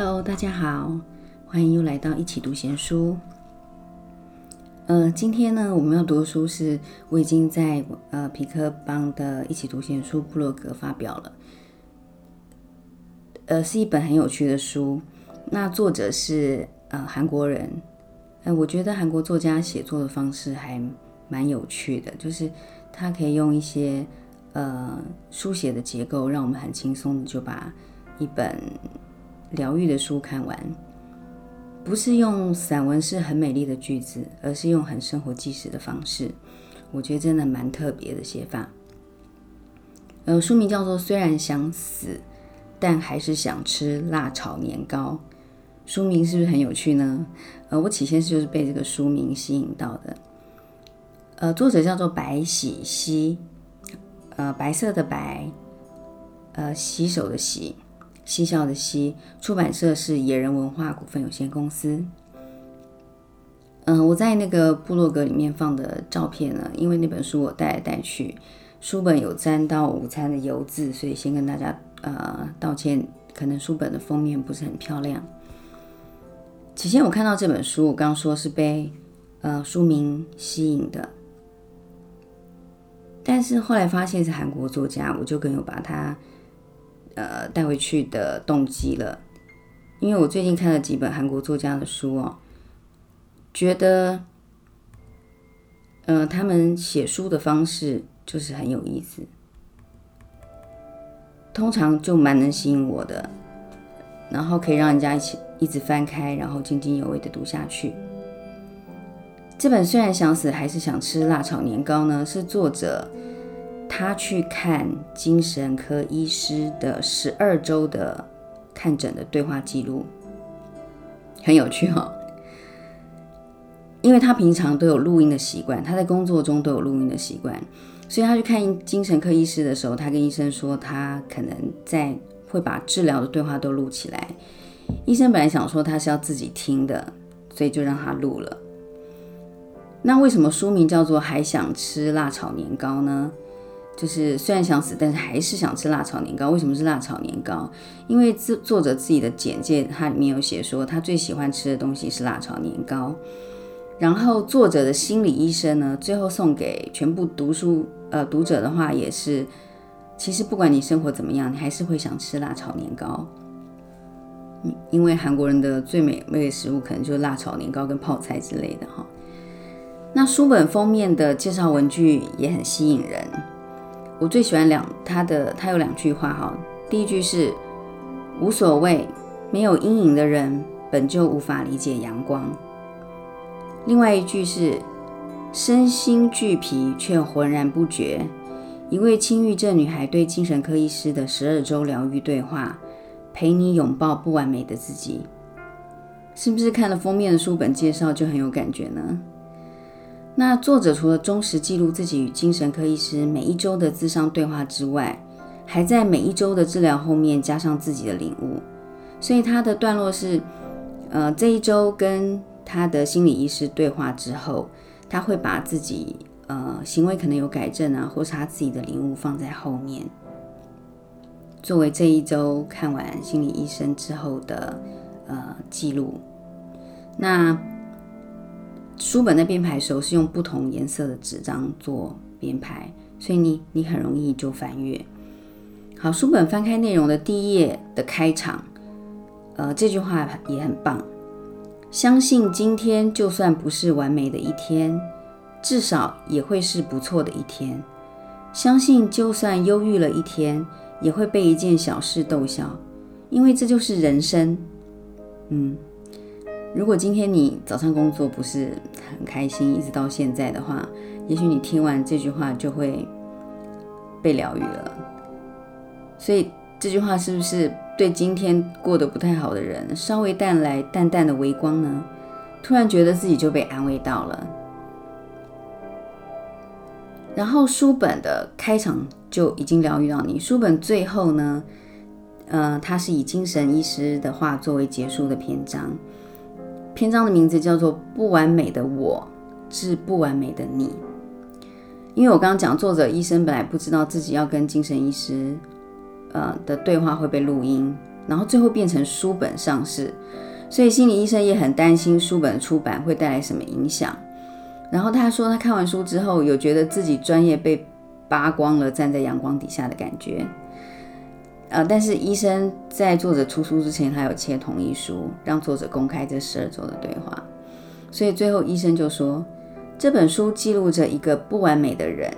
Hello，大家好，欢迎又来到一起读闲书。呃，今天呢，我们要读的书是我已经在呃皮克邦的一起读闲书部落格发表了，呃，是一本很有趣的书。那作者是呃韩国人，呃，我觉得韩国作家写作的方式还蛮有趣的，就是他可以用一些呃书写的结构，让我们很轻松的就把一本。疗愈的书看完，不是用散文是很美丽的句子，而是用很生活纪实的方式。我觉得真的蛮特别的写法。呃，书名叫做《虽然想死，但还是想吃辣炒年糕》。书名是不是很有趣呢？呃，我起先就是被这个书名吸引到的。呃，作者叫做白喜熙，呃，白色的白，呃，洗手的洗。嬉笑的嬉，出版社是野人文化股份有限公司。嗯，我在那个部落格里面放的照片呢，因为那本书我带来带去，书本有沾到午餐的油渍，所以先跟大家呃道歉，可能书本的封面不是很漂亮。起先我看到这本书，我刚刚说是被呃书名吸引的，但是后来发现是韩国作家，我就更有把它。呃，带回去的动机了，因为我最近看了几本韩国作家的书哦，觉得，呃，他们写书的方式就是很有意思，通常就蛮能吸引我的，然后可以让人家一起一直翻开，然后津津有味的读下去。这本虽然想死，还是想吃辣炒年糕呢，是作者。他去看精神科医师的十二周的看诊的对话记录，很有趣哈。因为他平常都有录音的习惯，他在工作中都有录音的习惯，所以他去看精神科医师的时候，他跟医生说，他可能在会把治疗的对话都录起来。医生本来想说他是要自己听的，所以就让他录了。那为什么书名叫做《还想吃辣炒年糕》呢？就是虽然想死，但是还是想吃辣炒年糕。为什么是辣炒年糕？因为自作者自己的简介，它里面有写说，他最喜欢吃的东西是辣炒年糕。然后作者的心理医生呢，最后送给全部读书呃读者的话也是，其实不管你生活怎么样，你还是会想吃辣炒年糕。因为韩国人的最美味的食物可能就是辣炒年糕跟泡菜之类的哈。那书本封面的介绍文具也很吸引人。我最喜欢两他的，他有两句话哈。第一句是无所谓，没有阴影的人本就无法理解阳光。另外一句是身心俱疲却浑然不觉。一位轻郁症女孩对精神科医师的十二周疗愈对话，陪你拥抱不完美的自己。是不是看了封面的书本介绍就很有感觉呢？那作者除了忠实记录自己与精神科医师每一周的咨商对话之外，还在每一周的治疗后面加上自己的领悟。所以他的段落是：呃，这一周跟他的心理医师对话之后，他会把自己呃行为可能有改正啊，或是他自己的领悟放在后面，作为这一周看完心理医生之后的呃记录。那。书本的编排的时候是用不同颜色的纸张做编排，所以你你很容易就翻阅。好，书本翻开内容的第一页的开场，呃，这句话也很棒。相信今天就算不是完美的一天，至少也会是不错的一天。相信就算忧郁了一天，也会被一件小事逗笑，因为这就是人生。嗯。如果今天你早上工作不是很开心，一直到现在的话，也许你听完这句话就会被疗愈了。所以这句话是不是对今天过得不太好的人稍微带来淡淡的微光呢？突然觉得自己就被安慰到了。然后书本的开场就已经疗愈到你。书本最后呢，呃，它是以精神医师的话作为结束的篇章。篇章的名字叫做《不完美的我致不完美的你》，因为我刚刚讲，作者医生本来不知道自己要跟精神医师呃的对话会被录音，然后最后变成书本上市，所以心理医生也很担心书本出版会带来什么影响。然后他说，他看完书之后，有觉得自己专业被扒光了，站在阳光底下的感觉。呃，但是医生在作者出书之前，他有签同意书，让作者公开这十二周的对话。所以最后医生就说，这本书记录着一个不完美的人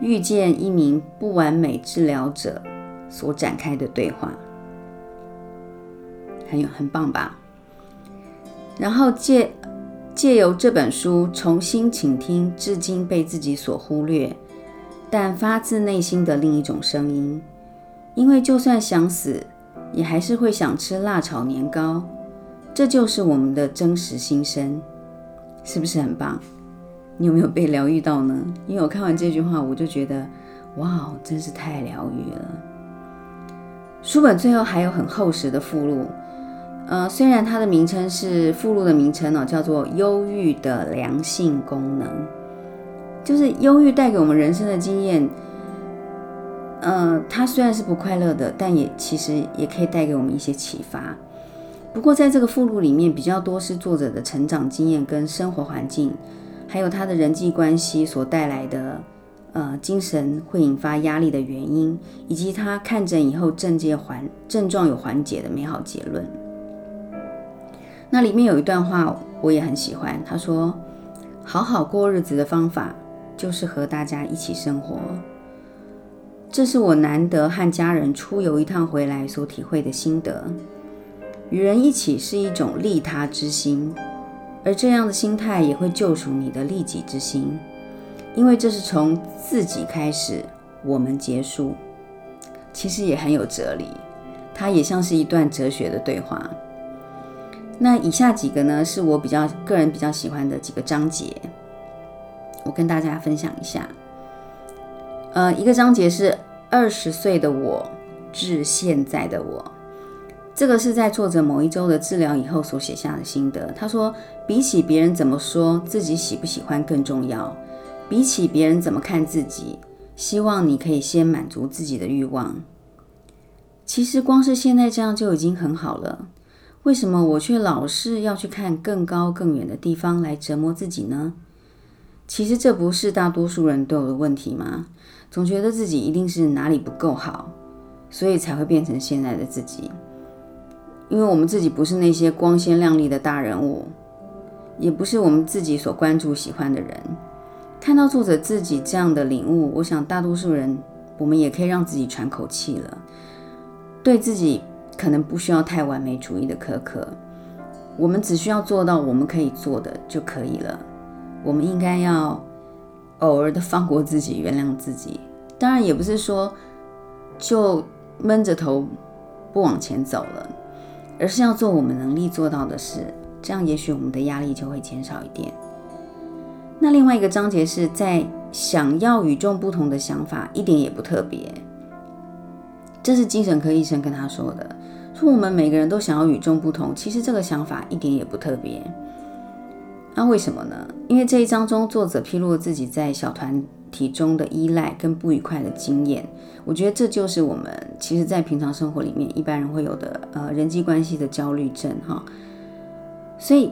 遇见一名不完美治疗者所展开的对话，很有很棒吧？然后借。借由这本书重新倾听至今被自己所忽略，但发自内心的另一种声音。因为就算想死，也还是会想吃辣炒年糕。这就是我们的真实心声，是不是很棒？你有没有被疗愈到呢？因为我看完这句话，我就觉得，哇，真是太疗愈了。书本最后还有很厚实的附录。呃，虽然它的名称是附录的名称呢，叫做《忧郁的良性功能》，就是忧郁带给我们人生的经验。呃，它虽然是不快乐的，但也其实也可以带给我们一些启发。不过在这个附录里面，比较多是作者的成长经验跟生活环境，还有他的人际关系所带来的呃精神会引发压力的原因，以及他看诊以后症结缓症状有缓解的美好结论。那里面有一段话，我也很喜欢。他说：“好好过日子的方法，就是和大家一起生活。这是我难得和家人出游一趟回来所体会的心得。与人一起是一种利他之心，而这样的心态也会救赎你的利己之心，因为这是从自己开始，我们结束。其实也很有哲理，它也像是一段哲学的对话。”那以下几个呢，是我比较个人比较喜欢的几个章节，我跟大家分享一下。呃，一个章节是二十岁的我至现在的我，这个是在作者某一周的治疗以后所写下的心得。他说，比起别人怎么说自己喜不喜欢更重要，比起别人怎么看自己，希望你可以先满足自己的欲望。其实光是现在这样就已经很好了。为什么我却老是要去看更高更远的地方来折磨自己呢？其实这不是大多数人都有的问题吗？总觉得自己一定是哪里不够好，所以才会变成现在的自己。因为我们自己不是那些光鲜亮丽的大人物，也不是我们自己所关注喜欢的人。看到作者自己这样的领悟，我想大多数人我们也可以让自己喘口气了，对自己。可能不需要太完美主义的苛刻，我们只需要做到我们可以做的就可以了。我们应该要偶尔的放过自己，原谅自己。当然，也不是说就闷着头不往前走了，而是要做我们能力做到的事。这样，也许我们的压力就会减少一点。那另外一个章节是在想要与众不同的想法，一点也不特别。这是精神科医生跟他说的。说我们每个人都想要与众不同，其实这个想法一点也不特别。那为什么呢？因为这一章中，作者披露了自己在小团体中的依赖跟不愉快的经验。我觉得这就是我们其实，在平常生活里面一般人会有的呃人际关系的焦虑症哈。所以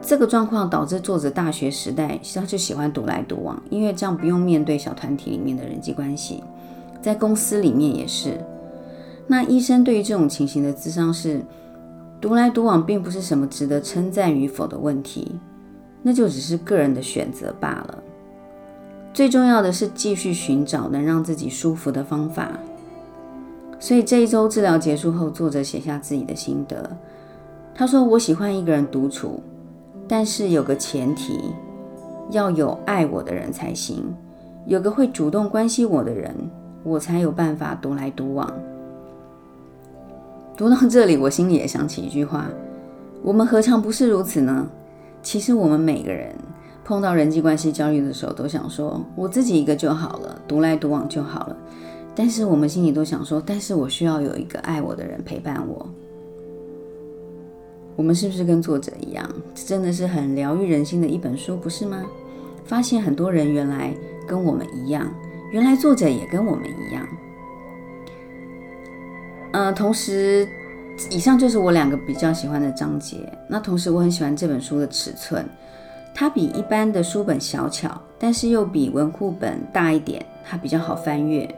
这个状况导致作者大学时代他就喜欢独来独往，因为这样不用面对小团体里面的人际关系，在公司里面也是。那医生对于这种情形的智商是独来独往，并不是什么值得称赞与否的问题，那就只是个人的选择罢了。最重要的是继续寻找能让自己舒服的方法。所以这一周治疗结束后，作者写下自己的心得。他说：“我喜欢一个人独处，但是有个前提，要有爱我的人才行，有个会主动关心我的人，我才有办法独来独往。”读到这里，我心里也想起一句话：我们何尝不是如此呢？其实我们每个人碰到人际关系焦虑的时候，都想说我自己一个就好了，独来独往就好了。但是我们心里都想说，但是我需要有一个爱我的人陪伴我。我们是不是跟作者一样？这真的是很疗愈人心的一本书，不是吗？发现很多人原来跟我们一样，原来作者也跟我们一样。呃，同时，以上就是我两个比较喜欢的章节。那同时，我很喜欢这本书的尺寸，它比一般的书本小巧，但是又比文库本大一点，它比较好翻阅。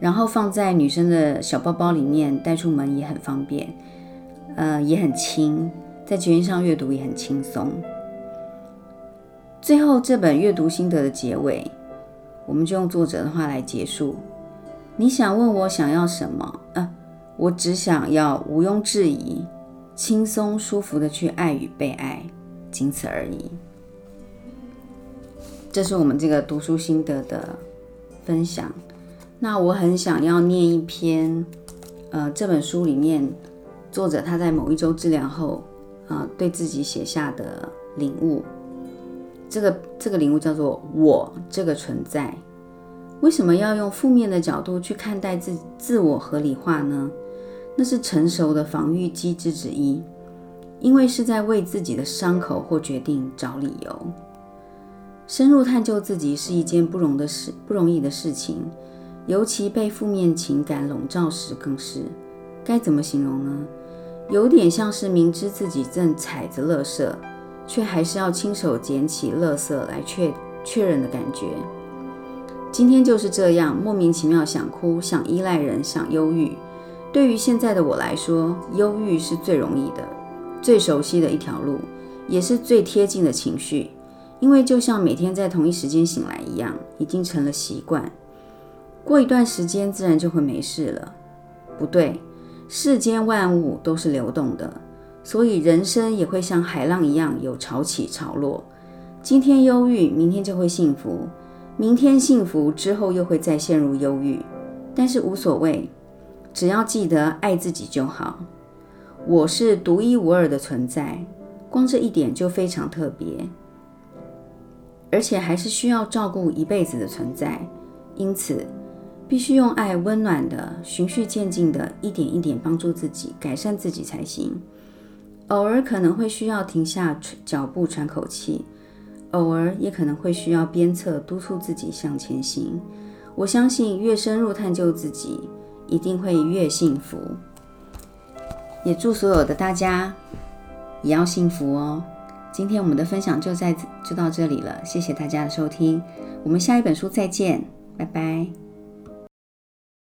然后放在女生的小包包里面带出门也很方便，呃，也很轻，在捷运上阅读也很轻松。最后这本阅读心得的结尾，我们就用作者的话来结束。你想问我想要什么？啊，我只想要毋庸置疑、轻松舒服的去爱与被爱，仅此而已。这是我们这个读书心得的分享。那我很想要念一篇，呃，这本书里面作者他在某一周治疗后，啊，对自己写下的领悟。这个这个领悟叫做“我这个存在”。为什么要用负面的角度去看待自自我合理化呢？那是成熟的防御机制之一，因为是在为自己的伤口或决定找理由。深入探究自己是一件不容的事，不容易的事情。尤其被负面情感笼罩时，更是该怎么形容呢？有点像是明知自己正踩着垃圾，却还是要亲手捡起垃圾来确确认的感觉。今天就是这样，莫名其妙想哭，想依赖人，想忧郁。对于现在的我来说，忧郁是最容易的、最熟悉的一条路，也是最贴近的情绪，因为就像每天在同一时间醒来一样，已经成了习惯。过一段时间，自然就会没事了。不对，世间万物都是流动的，所以人生也会像海浪一样有潮起潮落。今天忧郁，明天就会幸福；明天幸福之后，又会再陷入忧郁。但是无所谓，只要记得爱自己就好。我是独一无二的存在，光这一点就非常特别，而且还是需要照顾一辈子的存在。因此。必须用爱温暖的、循序渐进的，一点一点帮助自己改善自己才行。偶尔可能会需要停下脚步喘口气，偶尔也可能会需要鞭策督促自己向前行。我相信越深入探究自己，一定会越幸福。也祝所有的大家也要幸福哦。今天我们的分享就在就到这里了，谢谢大家的收听，我们下一本书再见，拜拜。